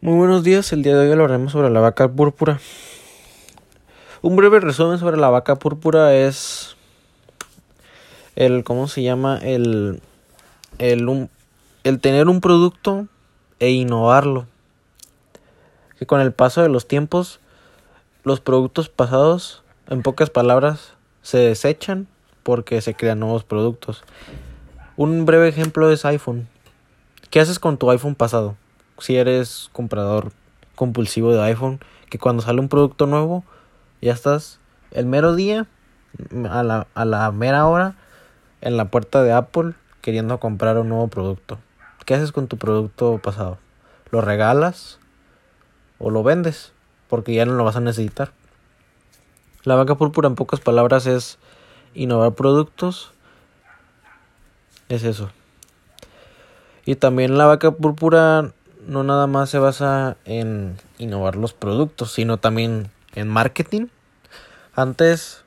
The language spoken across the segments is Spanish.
Muy buenos días, el día de hoy hablaremos sobre la vaca púrpura. Un breve resumen sobre la vaca púrpura es el, ¿cómo se llama? El, el, el tener un producto e innovarlo. Que con el paso de los tiempos, los productos pasados, en pocas palabras, se desechan porque se crean nuevos productos. Un breve ejemplo es iPhone. ¿Qué haces con tu iPhone pasado? Si eres comprador compulsivo de iPhone, que cuando sale un producto nuevo, ya estás el mero día, a la, a la mera hora, en la puerta de Apple queriendo comprar un nuevo producto. ¿Qué haces con tu producto pasado? ¿Lo regalas o lo vendes? Porque ya no lo vas a necesitar. La vaca púrpura en pocas palabras es innovar productos. Es eso. Y también la vaca púrpura no nada más se basa en innovar los productos, sino también en marketing. Antes,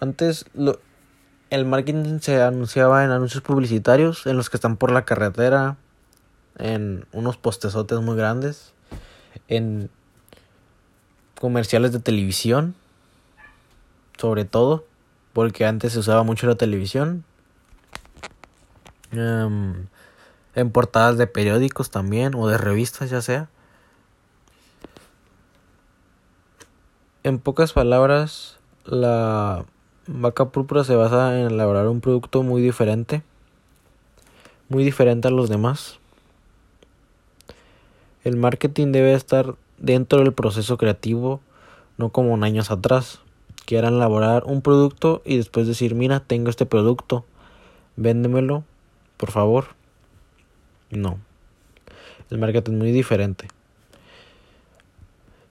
antes lo, el marketing se anunciaba en anuncios publicitarios, en los que están por la carretera, en unos postezotes muy grandes, en comerciales de televisión, sobre todo, porque antes se usaba mucho la televisión. Em, en portadas de periódicos también o de revistas ya sea. En pocas palabras, la vaca púrpura se basa en elaborar un producto muy diferente, muy diferente a los demás. El marketing debe estar dentro del proceso creativo, no como en años atrás, que era elaborar un producto y después decir, mira, tengo este producto, véndemelo, por favor. No. El marketing es muy diferente.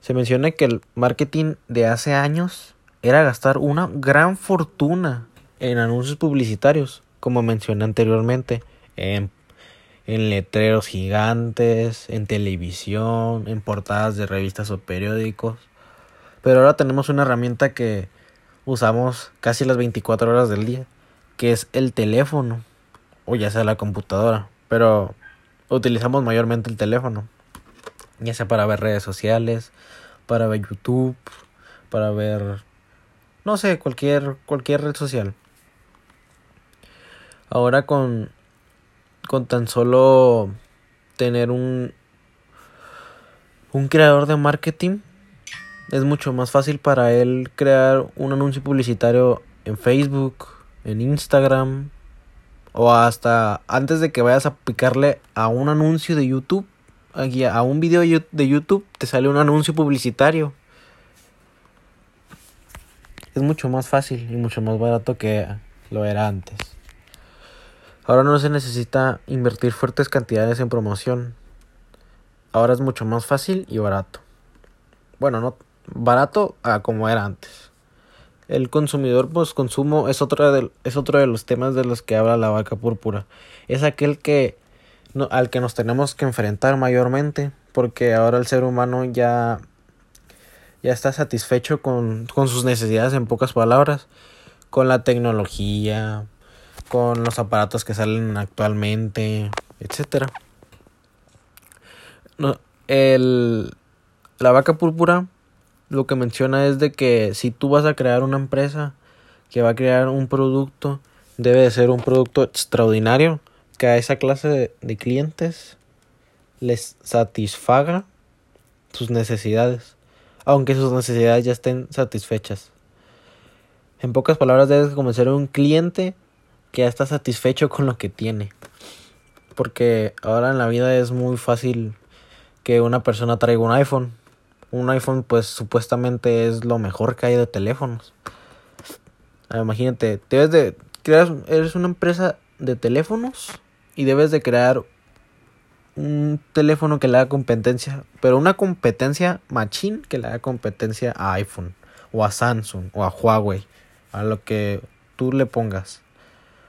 Se menciona que el marketing de hace años era gastar una gran fortuna en anuncios publicitarios, como mencioné anteriormente, en, en letreros gigantes, en televisión, en portadas de revistas o periódicos. Pero ahora tenemos una herramienta que usamos casi las 24 horas del día, que es el teléfono, o ya sea la computadora. Pero utilizamos mayormente el teléfono, ya sea para ver redes sociales, para ver YouTube, para ver no sé, cualquier cualquier red social. Ahora con con tan solo tener un un creador de marketing es mucho más fácil para él crear un anuncio publicitario en Facebook, en Instagram, o hasta antes de que vayas a picarle a un anuncio de YouTube, a un video de YouTube, te sale un anuncio publicitario. Es mucho más fácil y mucho más barato que lo era antes. Ahora no se necesita invertir fuertes cantidades en promoción. Ahora es mucho más fácil y barato. Bueno, no barato a como era antes. El consumidor pues consumo es otro de, es otro de los temas de los que habla la vaca púrpura. Es aquel que no, al que nos tenemos que enfrentar mayormente porque ahora el ser humano ya ya está satisfecho con, con sus necesidades en pocas palabras, con la tecnología, con los aparatos que salen actualmente, etcétera. No, el, la vaca púrpura lo que menciona es de que si tú vas a crear una empresa que va a crear un producto, debe de ser un producto extraordinario que a esa clase de, clientes les satisfaga sus necesidades, aunque sus necesidades ya estén satisfechas. En pocas palabras, debes convencer a un cliente que ya está satisfecho con lo que tiene. Porque ahora en la vida es muy fácil que una persona traiga un iPhone un iPhone pues supuestamente es lo mejor que hay de teléfonos. Ah, imagínate, debes de crear, eres una empresa de teléfonos y debes de crear un teléfono que le haga competencia, pero una competencia machine que le haga competencia a iPhone o a Samsung o a Huawei, a lo que tú le pongas.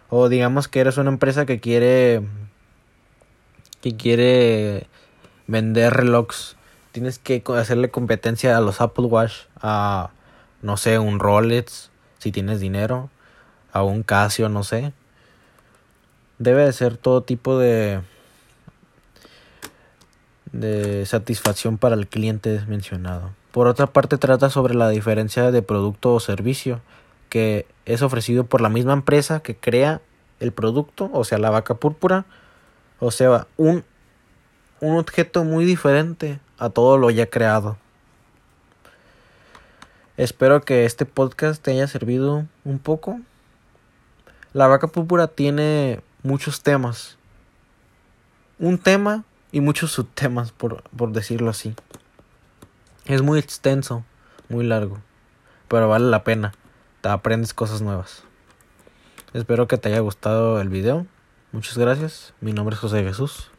O digamos que eres una empresa que quiere que quiere vender relojes tienes que hacerle competencia a los Apple Watch, a no sé, un Rolex, si tienes dinero, a un Casio, no sé. Debe de ser todo tipo de de satisfacción para el cliente mencionado. Por otra parte, trata sobre la diferencia de producto o servicio que es ofrecido por la misma empresa que crea el producto, o sea, la vaca púrpura, o sea, un, un objeto muy diferente a todo lo ya creado. Espero que este podcast te haya servido un poco. La vaca púrpura tiene muchos temas. Un tema y muchos subtemas, por, por decirlo así. Es muy extenso, muy largo, pero vale la pena. Te aprendes cosas nuevas. Espero que te haya gustado el video. Muchas gracias. Mi nombre es José Jesús.